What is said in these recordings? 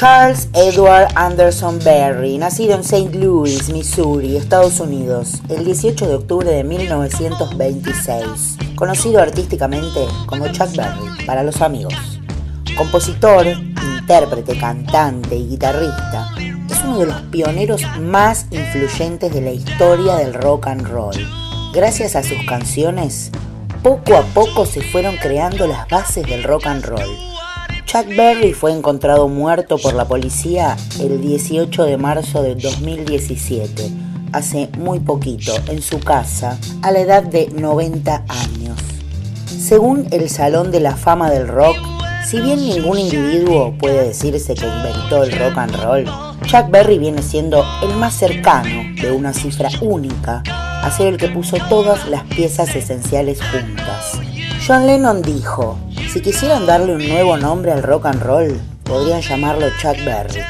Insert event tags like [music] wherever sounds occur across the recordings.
Charles Edward Anderson Berry, nacido en St. Louis, Missouri, Estados Unidos, el 18 de octubre de 1926, conocido artísticamente como Chuck Berry para los amigos. Compositor, intérprete, cantante y guitarrista, es uno de los pioneros más influyentes de la historia del rock and roll. Gracias a sus canciones, poco a poco se fueron creando las bases del rock and roll Chuck Berry fue encontrado muerto por la policía el 18 de marzo de 2017, hace muy poquito, en su casa, a la edad de 90 años. Según el Salón de la Fama del Rock, si bien ningún individuo puede decirse que inventó el rock and roll, Chuck Berry viene siendo el más cercano de una cifra única a ser el que puso todas las piezas esenciales juntas. John Lennon dijo, si quisieran darle un nuevo nombre al rock and roll, podrían llamarlo Chuck Berry.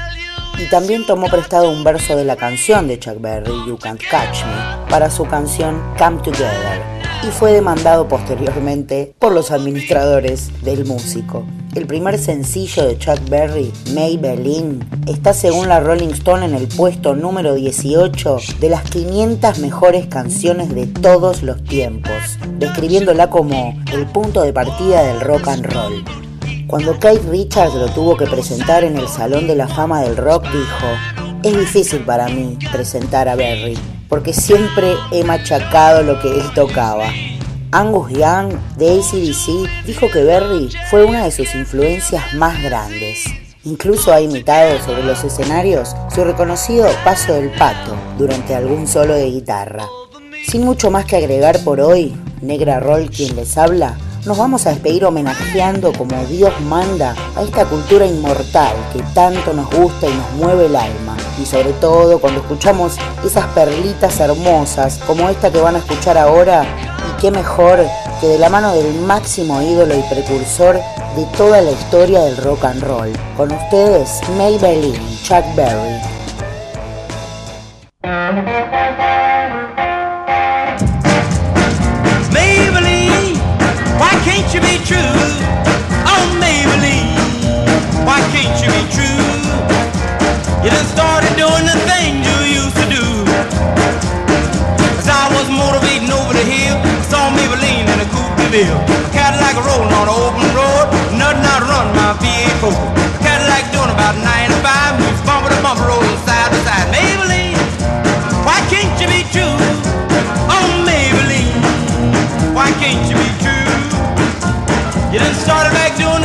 Y también tomó prestado un verso de la canción de Chuck Berry, You Can't Catch Me, para su canción Come Together, y fue demandado posteriormente por los administradores del músico. El primer sencillo de Chuck Berry, Maybelline, está según la Rolling Stone en el puesto número 18 de las 500 mejores canciones de todos los tiempos, describiéndola como el punto de partida del rock and roll. Cuando Kate Richards lo tuvo que presentar en el Salón de la Fama del Rock, dijo, es difícil para mí presentar a Berry, porque siempre he machacado lo que él tocaba. Angus Young de ACDC dijo que Berry fue una de sus influencias más grandes. Incluso ha imitado sobre los escenarios su reconocido paso del pato durante algún solo de guitarra. Sin mucho más que agregar por hoy, Negra Roll quien les habla, nos vamos a despedir homenajeando como Dios manda a esta cultura inmortal que tanto nos gusta y nos mueve el alma. Y sobre todo cuando escuchamos esas perlitas hermosas como esta que van a escuchar ahora qué mejor que de la mano del máximo ídolo y precursor de toda la historia del rock and roll. Con ustedes, Maybelline, Chuck Berry. You be true? Oh Maybelline, why can't you be true? You started doing the things you used to do. As I was motivating over the hill. Saw Maybelline in a coupe. A Cadillac rolling on an open road. Nothing my V8 4. A Cadillac doing about 95. Moves bumper side to side. Maybelline, why can't you be true? Started back doing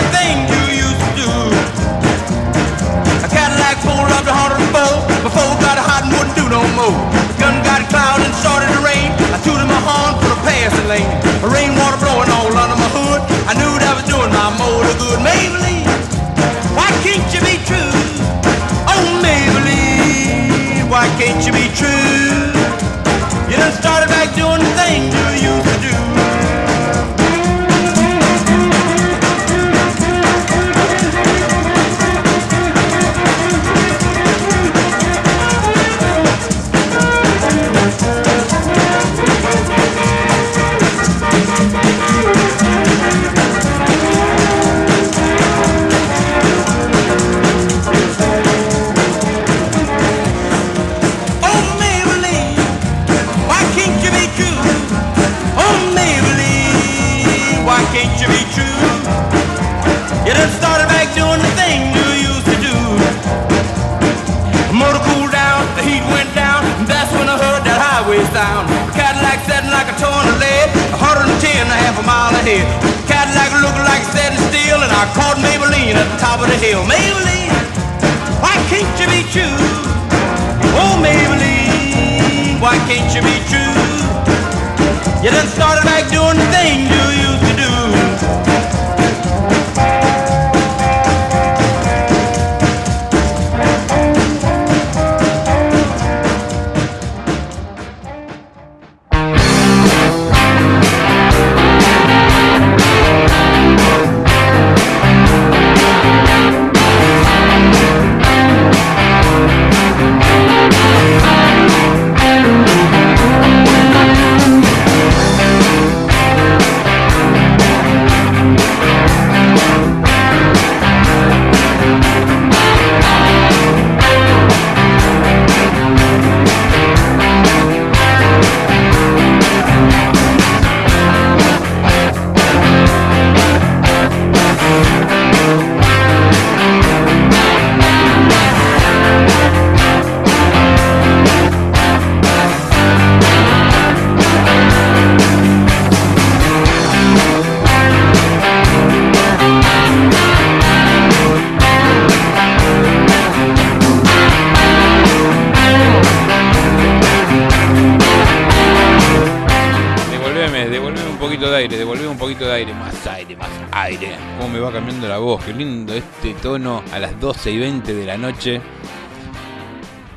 12 y 20 de la noche.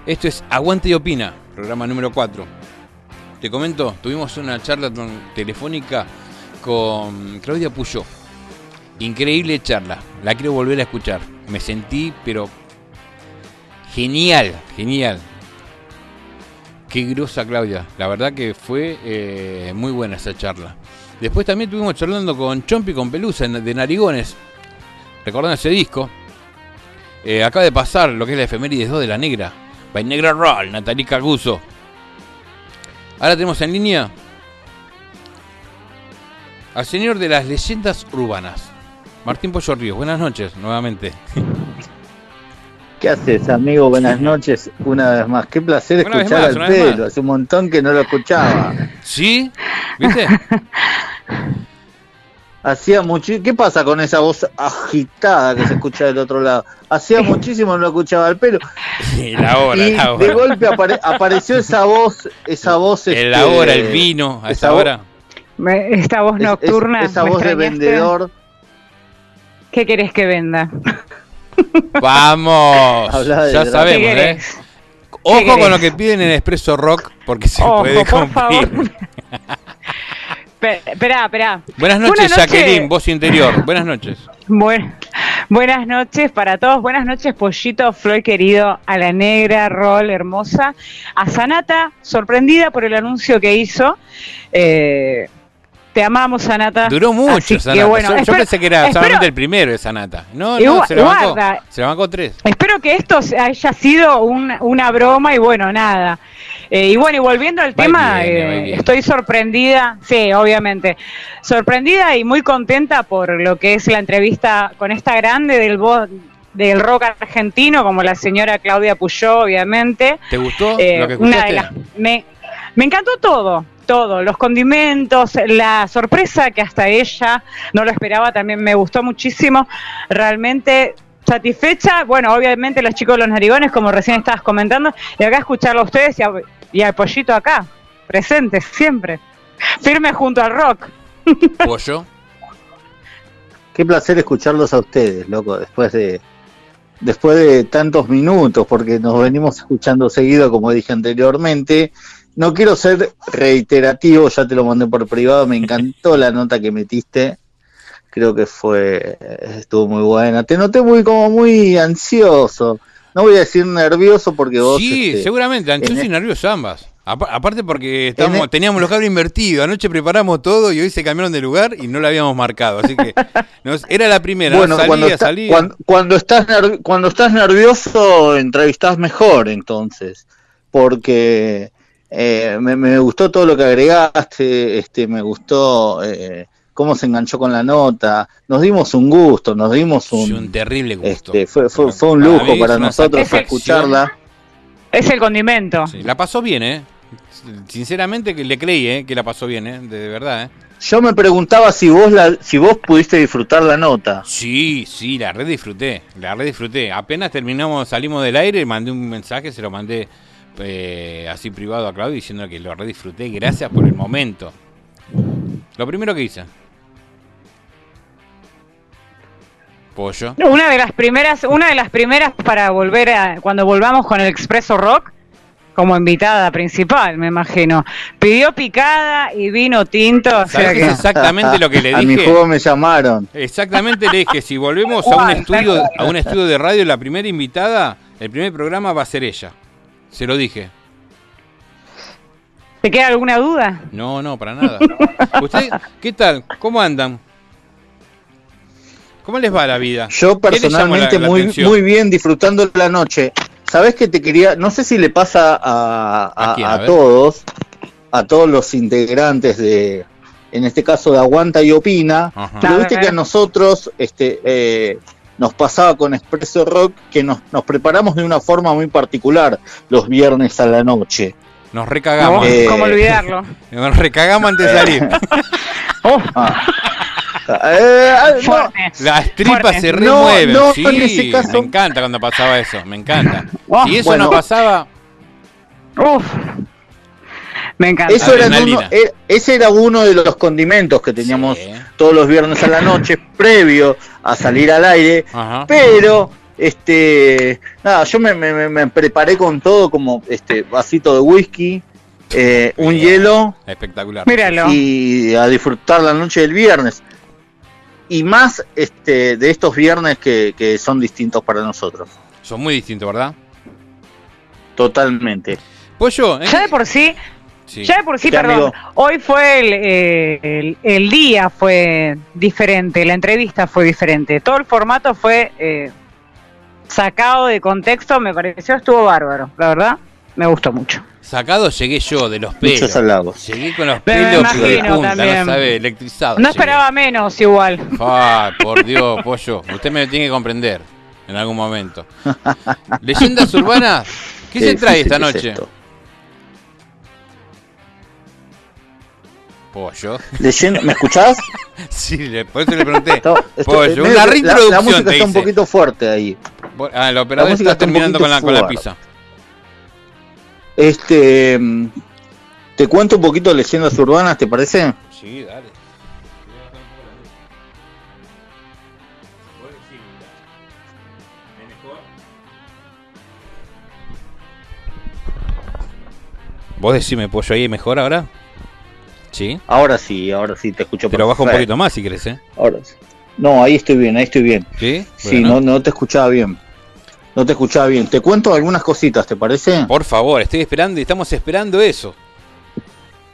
Esto es Aguante y Opina, programa número 4. Te comento, tuvimos una charla telefónica con Claudia Puyó. Increíble charla, la quiero volver a escuchar. Me sentí, pero genial, genial. Qué grosa Claudia, la verdad que fue eh, muy buena esa charla. Después también estuvimos charlando con Chompi con Pelusa de Narigones, recordando ese disco. Eh, acaba de pasar lo que es la efemérides 2 de la negra, by Negra Roll, Natalie Caguso. Ahora tenemos en línea al señor de las leyendas urbanas, Martín Pollo Ríos. Buenas noches, nuevamente. ¿Qué haces, amigo? Buenas noches, una vez más. Qué placer escuchar al pelo. Hace un montón que no lo escuchaba. ¿Sí? ¿Viste? [laughs] Hacía mucho. ¿Qué pasa con esa voz agitada que se escucha del otro lado? Hacía muchísimo no lo escuchaba al pelo. Y la hora, y de golpe apareció esa voz, esa voz. En la hora, el vino, a esa hora. esta voz nocturna. esa voz de vendedor. ¿Qué querés que venda? Vamos, ya sabemos, ¿eh? Ojo con lo que piden en Expreso Rock, porque se puede cumplir. [laughs] Espera, espera. Buenas noches, Jacqueline, voz interior. Buenas noches. buenas noches para todos. Buenas noches, Pollito, Floyd querido, a la negra, Rol, hermosa. A Sanata, sorprendida por el anuncio que hizo. Eh, te amamos, Sanata. Duró mucho, Sanata. yo, pensé que era solamente el primero de Sanata. No, no, se, lo bancó, se bancó tres. Espero que esto haya sido una broma y bueno, nada. Eh, y bueno, y volviendo al tema, eh, estoy sorprendida, sí, obviamente, sorprendida y muy contenta por lo que es la entrevista con esta grande del del rock argentino, como la señora Claudia Puyó, obviamente. ¿Te gustó eh, lo que Una de las, me, me encantó todo, todo, los condimentos, la sorpresa que hasta ella no lo esperaba, también me gustó muchísimo. Realmente satisfecha, bueno, obviamente los chicos de los narigones, como recién estabas comentando, y acá escucharlo a ustedes y, al pollito acá, presente siempre, firme junto al rock. [laughs] ¿Pollo? Qué placer escucharlos a ustedes, loco, después de después de tantos minutos, porque nos venimos escuchando seguido, como dije anteriormente, no quiero ser reiterativo, ya te lo mandé por privado, me encantó la nota que metiste. Creo que fue estuvo muy buena. Te noté muy como muy ansioso. No voy a decir nervioso porque vos Sí, este, seguramente, ansioso y e- nervioso ambas. Aparte porque estábamos, e- teníamos los cables invertidos, anoche preparamos todo y hoy se cambiaron de lugar y no lo habíamos marcado, así que [laughs] era la primera, bueno, cuando, Cuando, estás cuando estás nervioso entrevistás mejor entonces, porque eh, me, gustó todo lo que agregaste, este, me gustó eh, cómo se enganchó con la nota, nos dimos un gusto, nos dimos un, un terrible gusto. Este, fue, fue, un lujo para nosotros escucharla. Es el condimento. la pasó bien, ¿eh? Sinceramente que le creí, ¿eh? Que la pasó bien, ¿eh? De, verdad, ¿eh? Yo me preguntaba si vos la, si vos pudiste disfrutar la nota. Sí, sí, la redisfruté, la redisfruté. Apenas terminamos, salimos del aire, mandé un mensaje, se lo mandé eh, así privado a Claudio diciendo que lo re disfruté. Gracias por el momento. Lo primero que hice. Pollo. Una de las primeras, una de las primeras para volver a cuando volvamos con el Expreso Rock como invitada principal, me imagino. Pidió picada y vino tinto. exactamente lo que le dije. [laughs] A mi juego me llamaron. Exactamente le dije, si volvemos a un estudio, a un estudio de radio, la primera invitada, el primer programa va a ser ella. Se lo dije. ¿Te queda alguna duda? No, no, para nada. ¿Usted qué tal? ¿Cómo andan? ¿Cómo les va la vida? Yo personalmente muy, muy bien, disfrutando la noche. ¿Sabes que te quería? No sé si le pasa a, todos, a todos los integrantes de, en este caso de Aguanta y Opina, pero viste que a nosotros, este, eh, nos pasaba con Expreso Rock que nos, nos preparamos de una forma muy particular los viernes a la noche. Nos recagamos. Eh, ¿Cómo olvidarlo? [laughs] Nos recagamos antes de salir. oh. [laughs] ah. [laughs] eh, no. Las tripas se remueven. No, sí, me encanta cuando pasaba eso. Me encanta. Oh, si eso no pasaba. Uf. Me encanta. Eso era uno, eh, ese era uno de los condimentos que teníamos Sí. todos los viernes a la noche, [laughs] previo a salir al aire. Ajá. Pero, este, nada, yo me, me- me- preparé con todo, como este vasito de whisky, eh, un hielo Espectacular. Míralo. y a disfrutar la noche del viernes. Y más este, de estos viernes que, que son distintos para nosotros. Son muy distintos, ¿verdad? Totalmente. Pollo, ¿eh? Ya de por sí, Sí. ya de por sí, perdón. amigo. Hoy fue el, eh, el, el día fue diferente, la entrevista fue diferente. Todo el formato fue eh, sacado de contexto, me pareció estuvo bárbaro, la verdad, me gustó mucho. Sacado llegué yo de los pelos. Muchos halagos. Llegué con los Me pelos de punta, también. no sabe, electrizado. No llegué. esperaba menos igual. Ay, por Dios, pollo. Usted me tiene que comprender en algún momento. [laughs] Leyendas urbanas, ¿qué se trae esta es noche? Pollo. Leyenda- ¿Me escuchás? [laughs] Sí, le- por eso le pregunté. Esto- esto- Pollo, una que la- música te está un poquito fuerte ahí. Ah, el operador La música está está terminando con la, con la pizza. Este, te cuento un poquito de leyendas urbanas, ¿te parece? Sí, dale. Vos decime, pollo, ahí mejor ahora. Sí. Ahora sí, ahora sí te escucho. Pero baja un poquito más si querés, ¿eh? Ahora sí. No, ahí estoy bien, ahí estoy bien. Sí. Sí, no, no te escuchaba bien. No te escuchaba bien. Te cuento algunas cositas, ¿te parece? Por favor, estoy esperando y estamos esperando eso.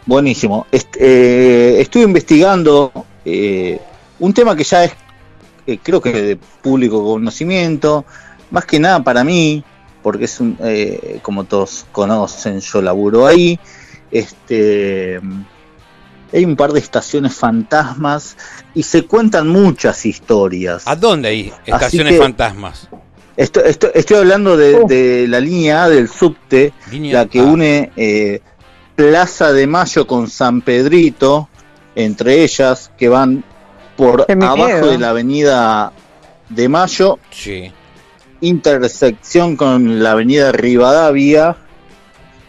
Buenísimo. Est- eh, estuve investigando eh, un tema que ya es, eh, creo que de público conocimiento, más que nada para mí, porque es un, eh, como todos conocen, yo laburo ahí. Este, hay un par de estaciones fantasmas y se cuentan muchas historias. ¿A dónde hay estaciones que- fantasmas? Esto- esto- estoy hablando de, Uh. de la línea A del subte, Línea la que A. une eh, Plaza de Mayo con San Pedrito, entre ellas, que van por miedo. abajo de la avenida de Mayo, Sí. intersección con la avenida Rivadavia,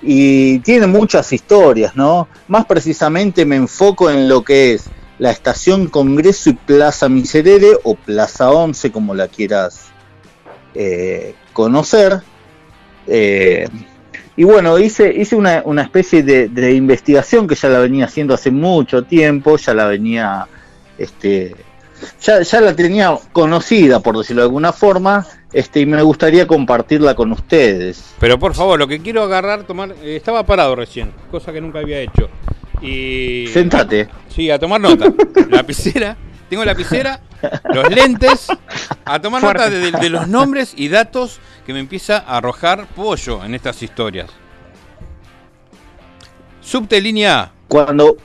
y tiene muchas historias, ¿no? Más precisamente me enfoco en lo que es la estación Congreso y Plaza Miserere, o Plaza 11, como la quieras eh, conocer. Eh, y bueno, hice, hice una, una especie de, de investigación que ya la venía haciendo hace mucho tiempo, ya la venía, este, ya, ya la tenía conocida, por decirlo de alguna forma, este, y me gustaría compartirla con ustedes. Pero por favor, lo que quiero agarrar, tomar. eh, estaba parado recién, cosa que nunca había hecho. Y. Sentate. Sí, a tomar nota. [laughs] Lapicera. Tengo lapicera, los lentes. A tomar Fuerte. nota de, de los nombres y datos que me empieza a arrojar pollo en estas historias. Subte línea A. Cuando,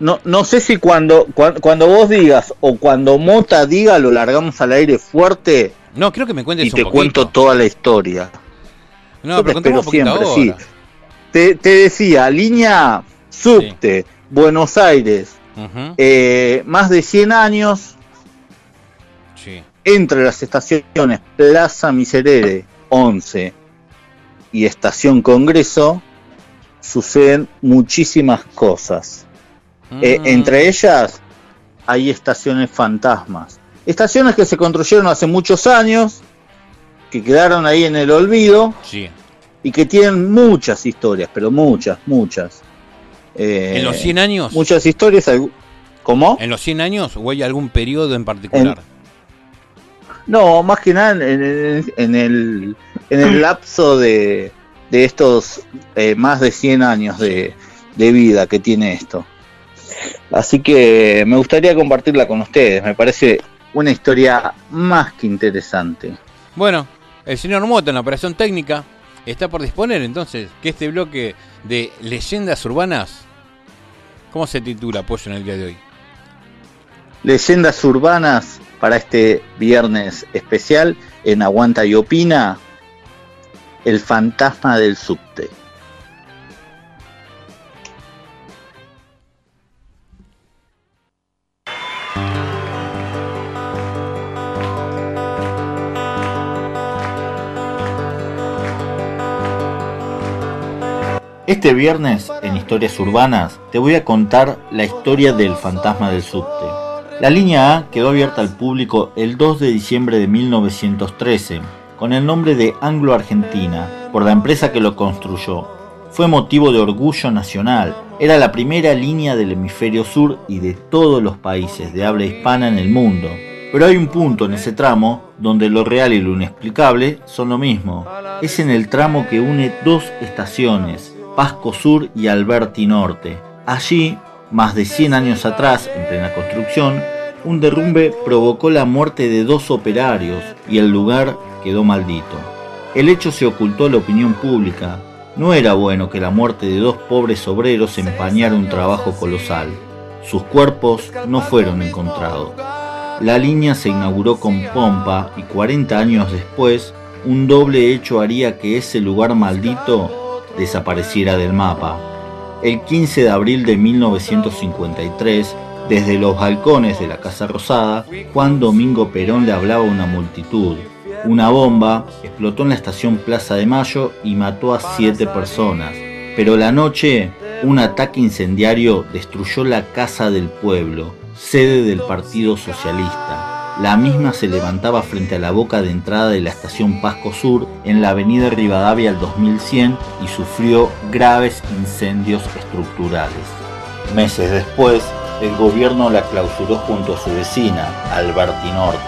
no, no sé si cuando, cuan- cuando vos digas o cuando Mota diga, lo largamos al aire fuerte No, creo que me cuentes y te poquito. cuento toda la historia. No, Yo pero espero siempre, ahora. sí. Te, te decía, línea A, subte, Buenos Aires, eh, más de 100 años. Entre las estaciones Plaza Miserere 11 y Estación Congreso, suceden muchísimas cosas. Eh, Mm, entre ellas hay estaciones fantasmas. Estaciones que se construyeron hace muchos años, que quedaron ahí en el olvido Sí. y que tienen muchas historias, pero muchas, muchas. Eh, ¿En los 100 años? Muchas historias. ¿Cómo? ¿En los 100 años o hay algún periodo en particular? No, más que nada en, en- en el, en el lapso de, de estos eh, más de 100 años de, de vida que tiene esto. Así que me gustaría compartirla con ustedes. Me parece una historia más que interesante. Bueno, el señor Moto en la operación técnica está por disponer entonces que este bloque de leyendas urbanas, ¿cómo se titula Pollo en el día de hoy? Leyendas urbanas para este viernes especial en Aguanta y Opina. El fantasma del subte. Este viernes, en Historias Urbanas, te voy a contar la historia del fantasma del subte. La línea A quedó abierta al público el 2 de diciembre de 1913, con el nombre de Anglo Argentina, por la empresa que lo construyó. Fue motivo de orgullo nacional, era la primera línea del hemisferio sur y de todos los países de habla hispana en el mundo. Pero hay un punto en ese tramo donde lo real y lo inexplicable son lo mismo. Es en el tramo que une dos estaciones, Pasco Sur y Alberti Norte. Allí, más de 100 años atrás, en plena construcción, un derrumbe provocó la muerte de dos operarios y el lugar quedó maldito. El hecho se ocultó a la opinión pública. No era bueno que la muerte de dos pobres obreros empañara un trabajo colosal. Sus cuerpos no fueron encontrados. La línea se inauguró con pompa y 40 años después, un doble hecho haría que ese lugar maldito desapareciera del mapa. El 15 de abril de 1953, desde los balcones de la Casa Rosada, Juan Domingo Perón le hablaba a una multitud. Una bomba explotó en la estación Plaza de Mayo y mató a siete personas. Pero la noche, un ataque incendiario destruyó la Casa del Pueblo, sede del Partido Socialista. La misma se levantaba frente a la boca de entrada de la estación Pasco Sur en la avenida Rivadavia al 2100 y sufrió graves incendios estructurales. Meses después, el gobierno la clausuró junto a su vecina, Alberti Norte.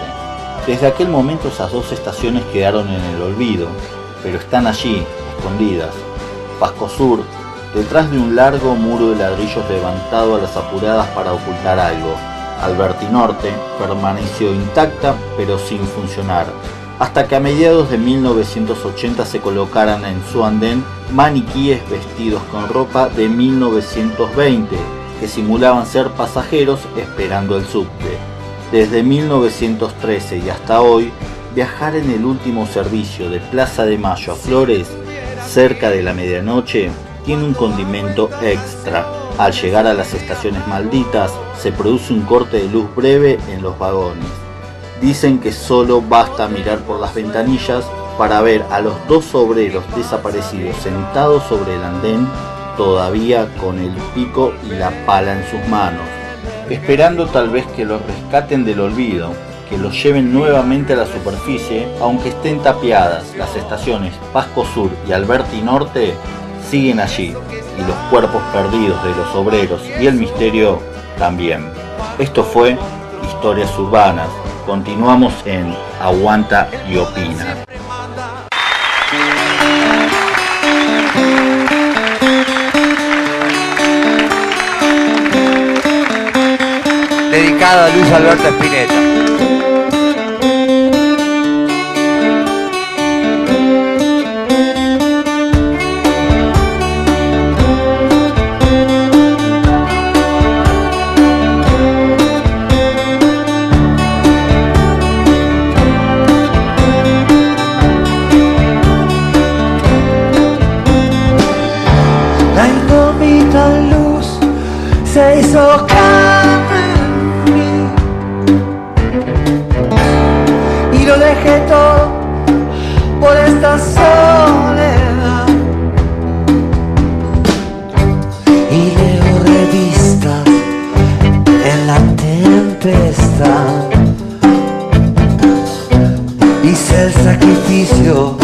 Desde aquel momento esas dos estaciones quedaron en el olvido, pero están allí, escondidas. Pasco Sur, detrás de un largo muro de ladrillos levantado a las apuradas para ocultar algo, Alberti Norte permaneció intacta pero sin funcionar, hasta que a mediados de 1980 se colocaran en su andén maniquíes vestidos con ropa de 1920 que simulaban ser pasajeros esperando el subte. Desde 1913 y hasta hoy, viajar en el último servicio de Plaza de Mayo a Flores, cerca de la medianoche, tiene un condimento extra al llegar a las estaciones malditas, se produce un corte de luz breve en los vagones. Dicen que solo basta mirar por las ventanillas para ver a los dos obreros desaparecidos sentados sobre el andén, todavía con el pico y la pala en sus manos, esperando tal vez que los rescaten del olvido, que los lleven nuevamente a la superficie, aunque estén tapiadas las estaciones Pasco Sur y Alberti Norte, siguen allí, y los cuerpos perdidos de los obreros y el misterio también. Esto fue Historias Urbanas. Continuamos en Aguanta y Opina. Dedicado a Luis Alberto Spinetta. y lo dejé todo por esta soledad. Y leo revistas en la tempestad. Hice el sacrificio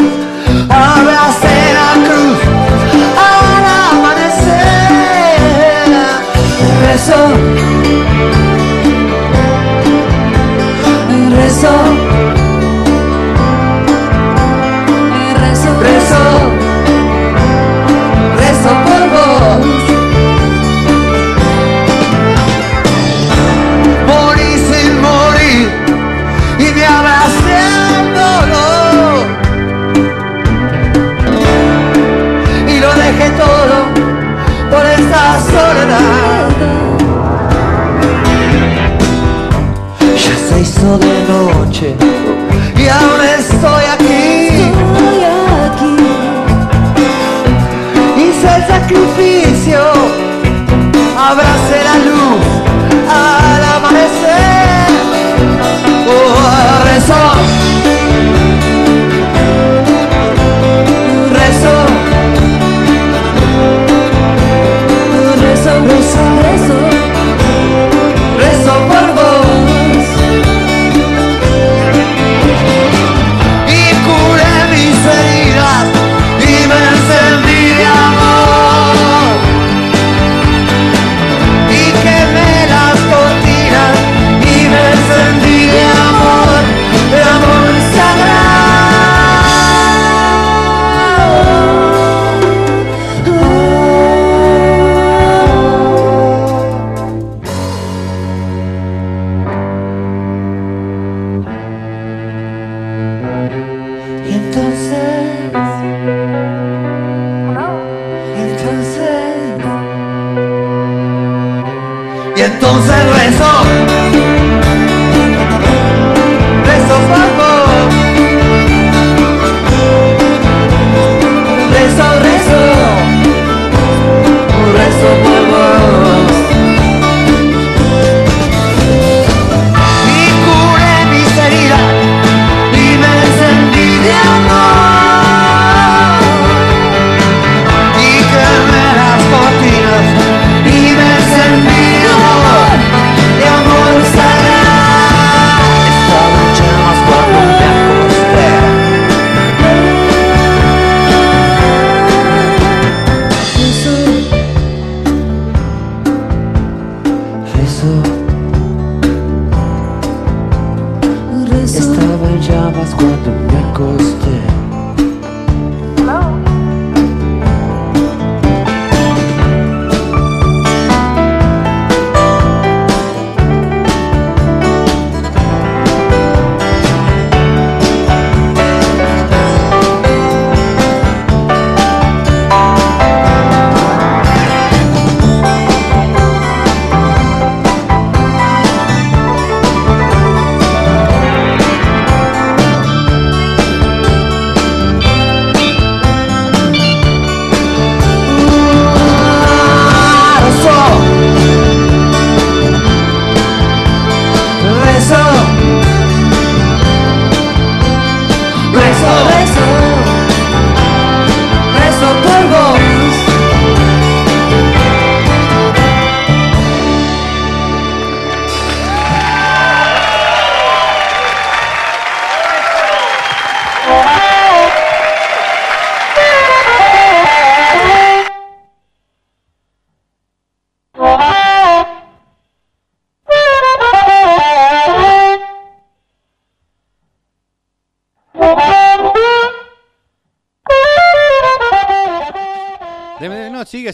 Y entonces rezó.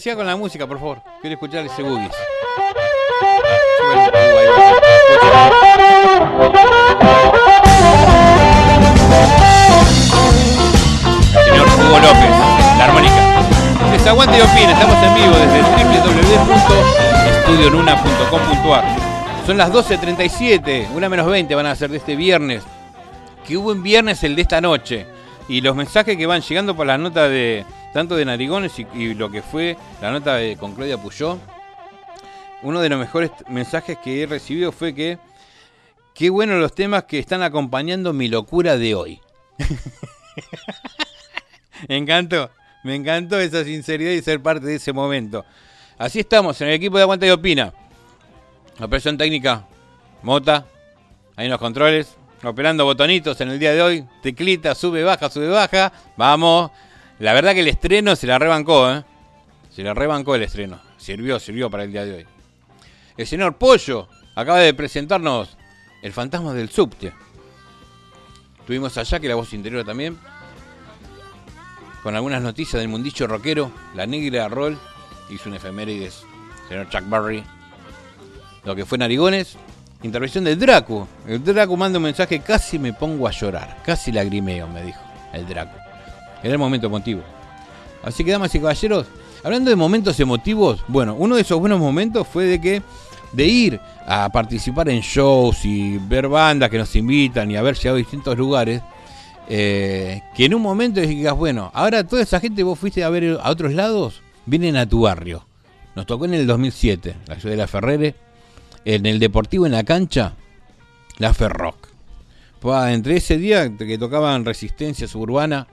Siga con la música, por favor. Quiero escuchar ese boogies. El- señor Hugo López, la armónica. Les aguante y opina, estamos en vivo desde www.estudionuna.com.ar. Son las 12.37, una menos 20 van a ser de este viernes. Que hubo en viernes el de esta noche. Y los mensajes que van llegando por la nota de tanto de Narigones y, lo que fue la nota de, con Claudia Puyó. Uno de los mejores mensajes que he recibido fue que qué bueno los temas que están acompañando mi locura de hoy. [laughs] me encantó, me encantó esa sinceridad y ser parte de ese momento. Así estamos en el equipo de Aguanta y Opina. Operación técnica, Mota, ahí en los controles, operando botonitos en el día de hoy, teclita, sube, baja, sube, baja, vamos. La verdad que el estreno se la rebancó, ¿eh? Se la rebancó el estreno. Sirvió, sirvió para el día de hoy. El señor Pollo acaba de presentarnos El fantasma del subte. Tuvimos allá que la voz interior también. Con algunas noticias del mundillo rockero. La negra Roll hizo un efemérides. Señor Chuck Berry. Lo que fue Narigones. Intervención del Draco. El Draco manda un mensaje. Casi me pongo a llorar. Casi lagrimeo, me dijo el Draco. Era el momento emotivo. Así que, damas y caballeros, hablando de momentos emotivos, bueno, uno de esos buenos momentos fue de que de ir a participar en shows y ver bandas que nos invitan y haber llegado a distintos lugares, eh, que en un momento digas, bueno, ahora toda esa gente vos fuiste a ver a otros lados, vienen a tu barrio. Nos tocó en el 2007, la ciudad de La Ferrere, en el Deportivo en la cancha, la Ferrock. Pa, entre ese día que tocaban Resistencia Suburbana,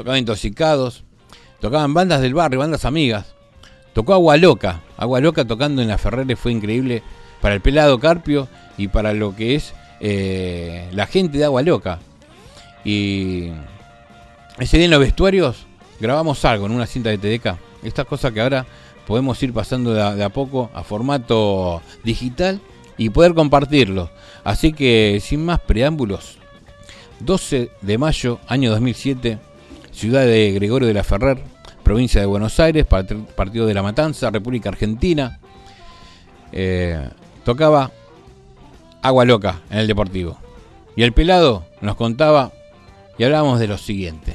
tocaban Intoxicados, tocaban bandas del barrio, bandas amigas. Tocó Agua Loca. Agua Loca tocando en la Ferrere fue increíble para el pelado Carpio y para lo que es eh, la gente de Agua Loca. Y ese día en los vestuarios grabamos algo en una cinta de TDK. Estas cosas que ahora podemos ir pasando de a, de a poco a formato digital y poder compartirlo. Así que sin más preámbulos, 12 de mayo, año 2007, ciudad de Gregorio de la Ferrer, provincia de Buenos Aires, part- partido de La Matanza, República Argentina. Eh, tocaba Agua Loca en el Deportivo. Y el pelado nos contaba y hablábamos de lo siguiente.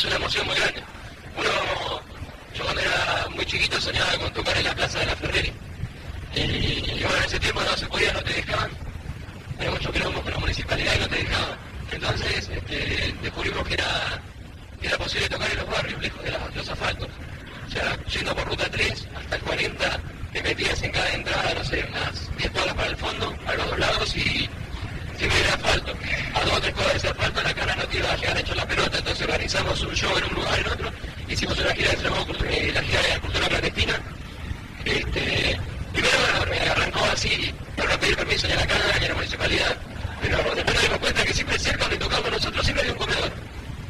Es una emoción muy grande. Uno, yo cuando era muy chiquito soñaba con tocar en la plaza de la Ferreri. Y, y bueno, en ese tiempo no se podía, no te dejaban. Había mucho quilombo con la municipalidad y no te dejaban. Entonces este, descubrimos que era, posible tocar en los barrios, lejos de la- los asfaltos. O sea, yendo por ruta 3 hasta el 40, te metías en cada entrada, no sé, unas 10 cuadras para el fondo, a los dos lados y siempre era asfalto. A dos o tres cuadras de asfalto la cara no te iba a llegar hecho la pelota, organizamos un show en un lugar, en otro, hicimos una gira que se llamó eh, la gira de la cultura clandestina. Este, primero eh, arrancó así, para pedir permiso ni a la cámara ni a la municipalidad, pero después nos dimos cuenta que siempre cerca donde tocamos nosotros siempre había un comedor.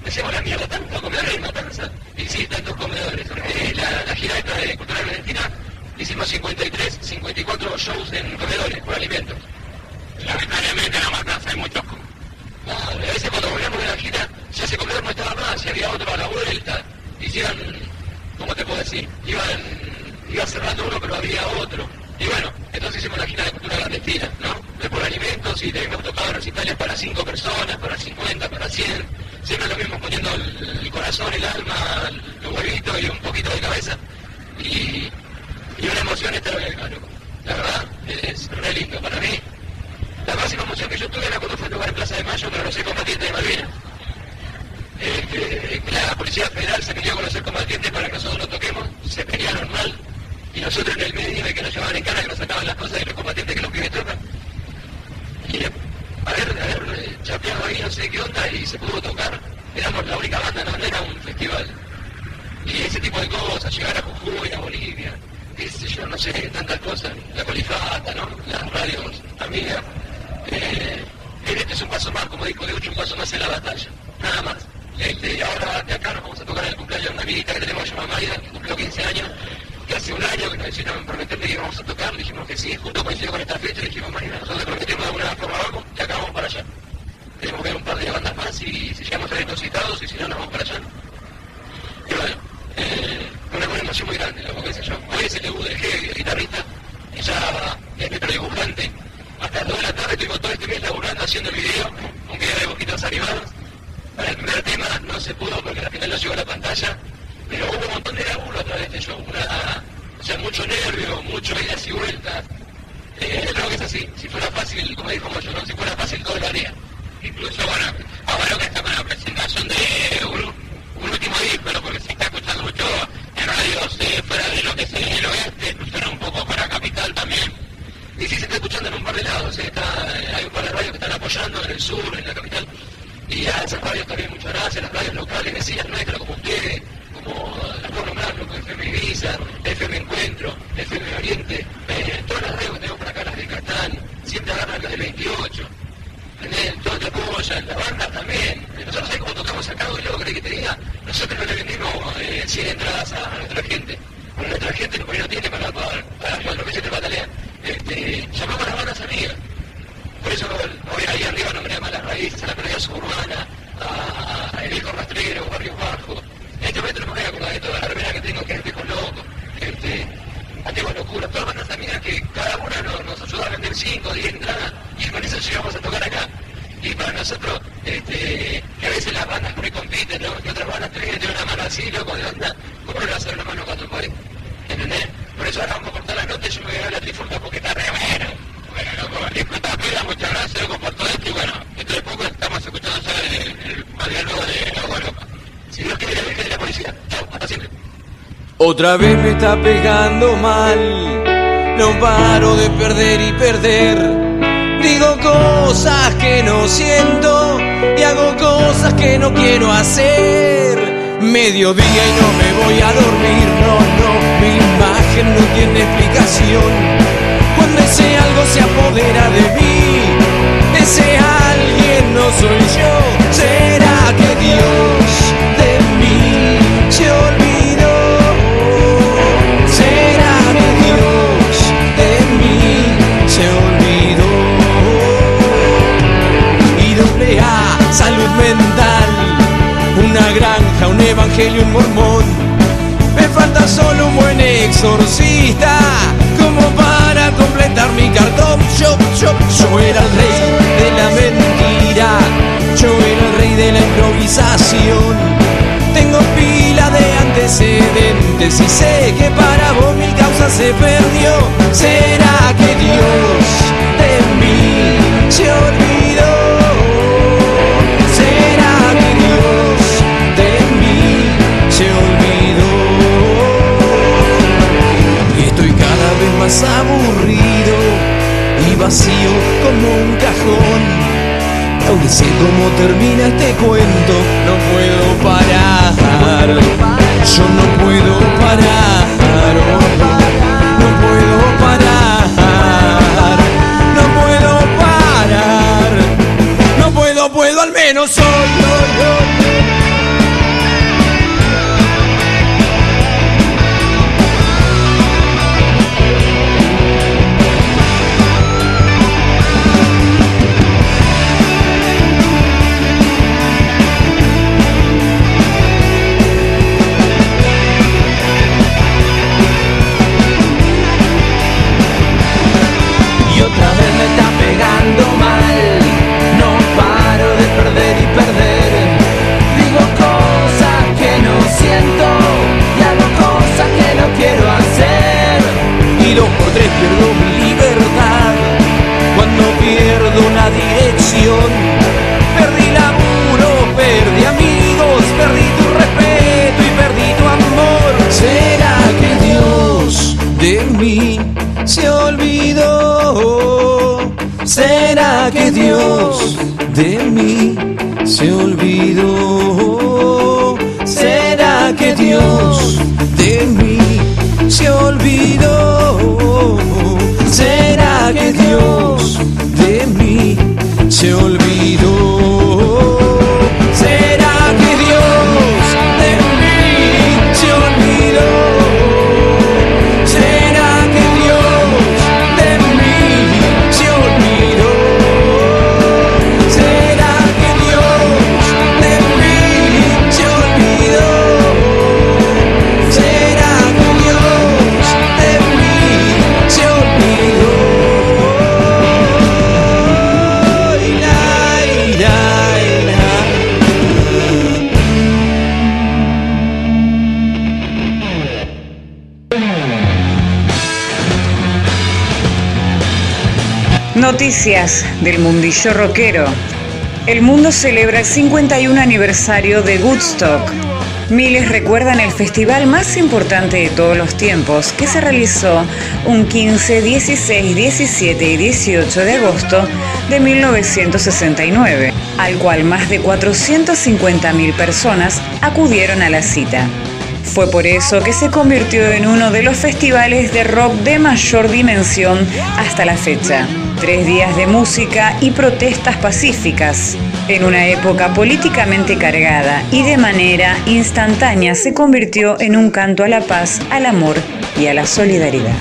Decíamos la mierda, tantos comedores en Matanza. Y tantos comedores. Eh, la, gira esta de cultura clandestina hicimos 53, 54 shows en comedores por alimentos. Lamentablemente en la matanza hay muchos. No, a veces cuando volvíamos de la gira, ya ese comedor no y había otro a la vuelta. Hicieron, ¿cómo te puedo decir? Iban, iba cerrando uno, pero había otro. Y bueno, entonces hicimos la gira de cultura clandestina, ¿no? De por alimentos y teníamos tocado recitales para 5 personas, para 50, para 100. Siempre lo mismo poniendo el, corazón, el alma, los huevitos y un poquito de cabeza. Y, una emoción extraordinaria, loco. La verdad, es re lindo para mí. La máxima emoción que yo tuve era cuando fue a tocar en Plaza de Mayo con los combatientes de Malvinas. La Policía Federal se pidió con los combatientes para que nosotros lo toquemos, se pelearon mal. Y nosotros en el medio de que nos llevaban en cara, que nos sacaban las cosas de los combatientes que los pibes tocan. Y eh, haber, haber eh, chapeado ahí no sé qué onda y se pudo tocar. Éramos la única banda, no, era un festival. Y ese tipo de cosas, llegar a Jujuy, a Bolivia, qué sé yo, no sé, tantas cosas, la colifata, ¿no? Las radios amigas. Eh, este es un paso más, como dijo Deucho, un paso más en la batalla, nada más. Este, ahora de acá nos vamos a tocar el cumpleaños de una amiguita que tenemos llamada Maida, que cumplió 15 años, que hace un año que nos hicieron prometerle que íbamos a tocar, dijimos que sí, justo coincidió con esta fecha, le dijimos Maida, nosotros le prometimos de alguna forma vamos, y acá vamos para allá. Tenemos que ver un par de bandas más y si llegamos a ver los citados y si no nos vamos para allá. Y bueno, eh, una, emoción muy grande, loco, qué sé yo. Hoy es el debut del el guitarrista, que ya es nuestro dibujante. Hasta las 2 de la tarde estuvimos todo este mes laburando haciendo el video, un video de boquitos animados. Para el primer tema no se pudo porque al final no llegó a la pantalla, pero hubo un montón de laburo a través de. Una, o sea, mucho nervio, mucho idas y vueltas. Eh, creo que es así. Si fuera fácil, como dijo Moyo, ¿no? si fuera fácil todo lo haría. Incluso, bueno, ahora que está con la presentación de un, último disco, porque se está escuchando mucho en radios eh, fuera de lo que es el oeste, escucharon un poco para Capital también. Y sí se está escuchando en un par de lados, eh, está, eh, hay un par de radios que están apoyando en el sur, en la capital. Y a esas radios también muchas gracias, las radios locales, vecinas nuestras como ustedes, como las puedo nombrar, como FM Ibiza, FM Encuentro, FM Oriente, eh, todas las radios que tenemos por acá, las de Catán, siempre agarran las del 28. ¿Entendés? Todo te apoyan, la banda también. Nosotros sabemos cómo tocamos acá, y luego que te diga, nosotros no le vendimos eh, 100 entradas a, a nuestra gente. Bueno, nuestra gente no, no tiene para pagar, para los meses de batalea. Este, llamamos a las bandas amigas. Por eso hoy ahí arriba nombré a Malas Raíces, a la Pelea Suburbana, a, El Viejo Rastrero, Barrio Bajo. Este momento no me voy a acordar de toda la remera que tengo, que es Viejo Loco, este, Antiguas Locuras, todas bandas amigas que cada una nos, ayuda a vender 5 o 10 entradas y con eso llegamos a tocar acá. Y para nosotros, este, que a veces las bandas por ahí compiten, ¿no? Que otras bandas te vienen de una mano así, loco, de onda, ¿cómo no le dar una mano cuando puede? ¿Entendés? Por eso ahora vamos a cortar la nota y yo me voy a dar la trifulca porque está re bueno. Bueno, loco, [laughs] disfruta pila, muchas gracias, loco, por todo esto y bueno, dentro de poco estamos escuchando ya el, el, el diálogo de Agua Loca. Si Dios quiere, el de la policía. Chao, hasta siempre. Otra vez me está pegando mal, no paro de perder y perder. Digo cosas que no siento y hago cosas que no quiero hacer. Mediodía y no me voy a dormir, no, no, mi imagen no tiene explicación. Cuando ese algo se apodera de mí, ese y sé que para vos mi causa se perdió. ¿Será que Dios de mí se olvidó? ¿Será que Dios de mí se olvidó? Y estoy cada vez más aburrido y vacío como un cajón. Aunque sé cómo termina este cuento, no puedo parar. Noticias del mundillo rockero. El mundo celebra el 51 aniversario de Woodstock. Miles recuerdan el festival más importante de todos los tiempos que se realizó un 15, 16, 17 y 18 de agosto de 1969, al cual más de 450.000 personas acudieron a la cita. Fue por eso que se convirtió en uno de los festivales de rock de mayor dimensión hasta la fecha. Tres días de música y protestas pacíficas. En una época políticamente cargada y de manera instantánea se convirtió en un canto a la paz, al amor y a la solidaridad.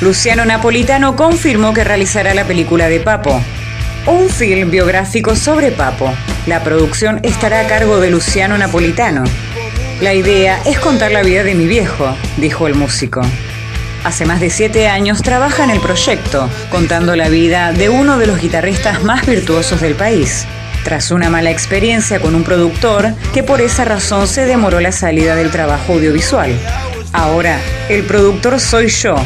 Luciano Napolitano confirmó que realizará la película de Papo, un film biográfico sobre Papo. La producción estará a cargo de Luciano Napolitano. La idea es contar la vida de mi viejo, dijo el músico. Hace más de siete años trabaja en el proyecto, contando la vida de uno de los guitarristas más virtuosos del país. Tras una mala experiencia con un productor que por esa razón se demoró la salida del trabajo audiovisual. Ahora, el productor soy yo,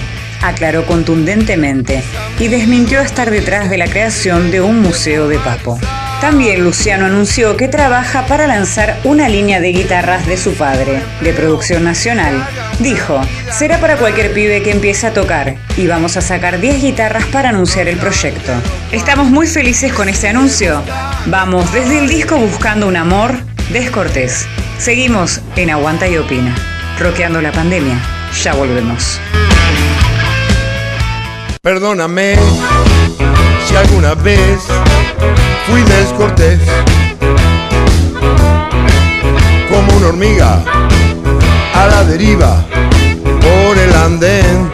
aclaró contundentemente y desmintió estar detrás de la creación de un museo de Papo. También Luciano anunció que trabaja para lanzar una línea de guitarras de su padre, de producción nacional. Dijo, será para cualquier pibe que empiece a tocar y vamos a sacar 10 guitarras para anunciar el proyecto. Estamos muy felices con este anuncio. Vamos desde el disco buscando un amor descortés. Seguimos en Aguanta y Opina, roqueando la pandemia. Ya volvemos. Perdóname si alguna vez fui descortés, como una hormiga a la deriva por el andén.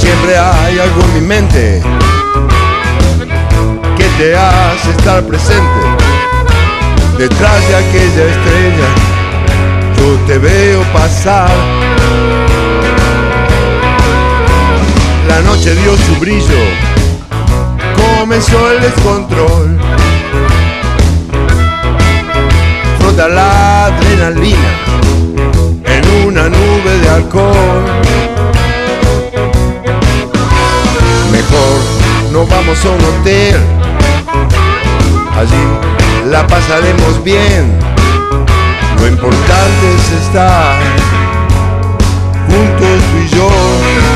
Siempre hay algo en mi mente te hace estar presente detrás de aquella estrella. Yo te veo pasar. La noche dio su brillo, comenzó el descontrol. Frota la adrenalina en una nube de alcohol. Mejor no vamos a un hotel, allí la pasaremos bien. Lo importante es estar juntos tú y yo.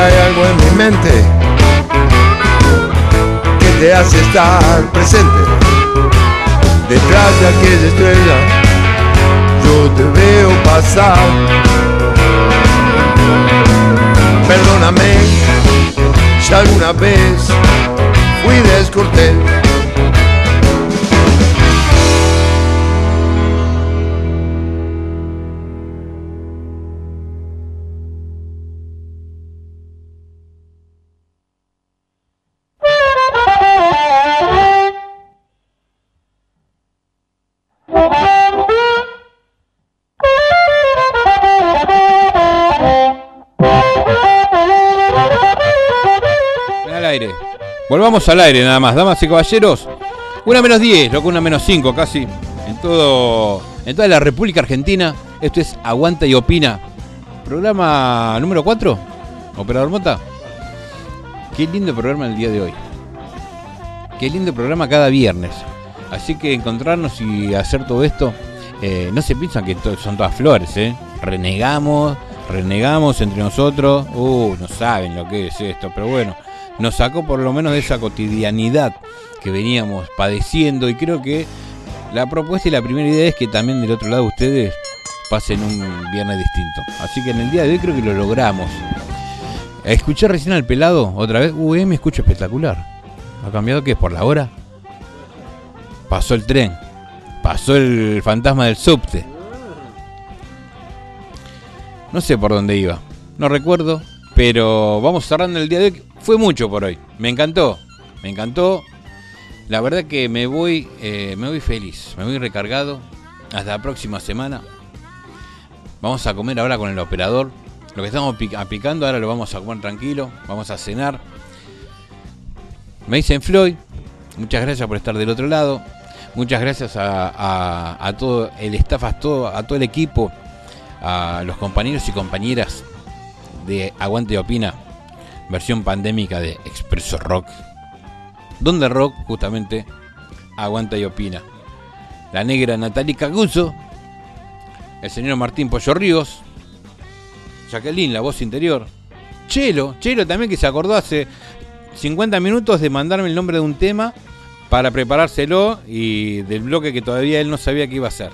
Hay algo en mi mente que te hace estar presente detrás de aquella estrella. Yo te veo pasar Perdóname si alguna vez fui descortés. Volvamos al aire nada más, damas y caballeros. Una menos 10, loco, una menos 5 casi. En todo. En toda la República Argentina. Esto es Aguanta y Opina. Programa número 4. Operador Mota. Qué lindo programa el día de hoy. Qué lindo programa cada viernes. Así que encontrarnos y hacer todo esto. eh, no se piensan que son todas flores, ¿eh? Renegamos, renegamos entre nosotros. Uh, no saben lo que es esto, pero bueno, nos sacó por lo menos de esa cotidianidad que veníamos padeciendo y creo que la propuesta y la primera idea es que también del otro lado ustedes pasen un viernes distinto. Así que en el día de hoy creo que lo logramos. Escuché recién al pelado otra vez. Uy, me escucho espectacular. ¿Ha cambiado qué? ¿Por la hora? Pasó el tren. Pasó el fantasma del subte. No sé por dónde iba. No recuerdo. Pero vamos cerrando el día de hoy. Fue mucho por hoy. Me encantó. Me encantó. La verdad que me voy, eh, me voy feliz. Me voy recargado. Hasta la próxima semana. Vamos a comer ahora con el operador. Lo que estamos aplicando ahora lo vamos a comer tranquilo. Vamos a cenar. Me dicen Floyd. Muchas gracias por estar del otro lado. Muchas gracias a, a- a todo el staff, a todo, a todo el equipo, a los compañeros y compañeras de Aguante y Opina, versión pandémica de Expreso Rock. Donde rock justamente aguanta y opina. La negra Natalie Caguso, el señor Martín Pollo Ríos, Jacqueline, la voz interior, Chelo, Chelo también que se acordó hace 50 minutos de mandarme el nombre de un tema para preparárselo y del bloque que todavía él no sabía que iba a hacer.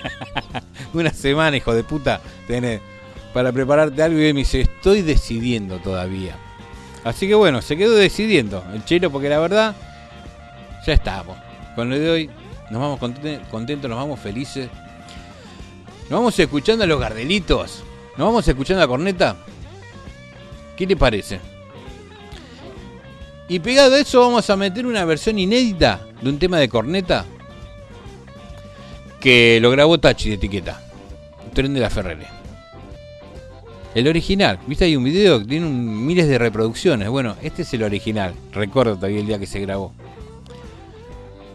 [laughs] Una semana, hijo de puta, tenés para prepararte algo y me dice, estoy decidiendo todavía. Así que bueno, se quedó decidiendo el chelo porque la verdad, ya estamos. Con lo de hoy, nos vamos conten- contentos, nos vamos felices. Nos vamos escuchando a los gardelitos. Nos vamos escuchando a Corneta. ¿Qué le parece? Y pegado a eso vamos a meter una versión inédita de un tema de Corneta que lo grabó Tachi de etiqueta. Tren de la Ferrere. El original, viste hay un video que tiene miles de reproducciones. Bueno, este es el original. Recuerdo todavía el día que se grabó.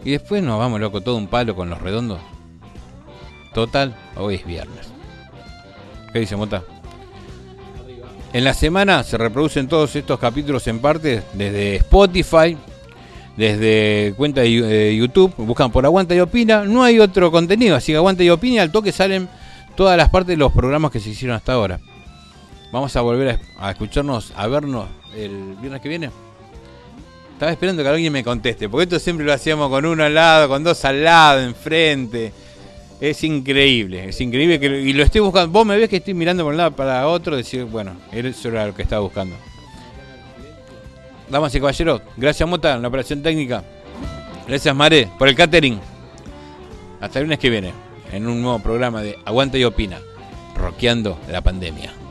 Y después nos vamos loco, todo un palo con los redondos. Total, hoy es viernes. ¿Qué dice Mota? En la semana se reproducen todos estos capítulos en parte desde Spotify, desde cuenta de de YouTube, buscan por Aguanta y Opina, no hay otro contenido, así que Aguanta y Opina al toque salen todas las partes de los programas que se hicieron hasta ahora. Vamos a volver a, escucharnos, a vernos el viernes que viene. Estaba esperando que alguien me conteste, porque esto siempre lo hacíamos con uno al lado, con dos al lado, enfrente. Es increíble, es increíble que y lo estoy buscando. Vos me ves que estoy mirando por un lado para otro, decir, bueno, eso era lo que estaba buscando. Damas y caballeros, gracias Mota en la operación técnica. Gracias Mare por el catering. Hasta el lunes que viene, en un nuevo programa de Aguanta y Opina, roqueando la pandemia.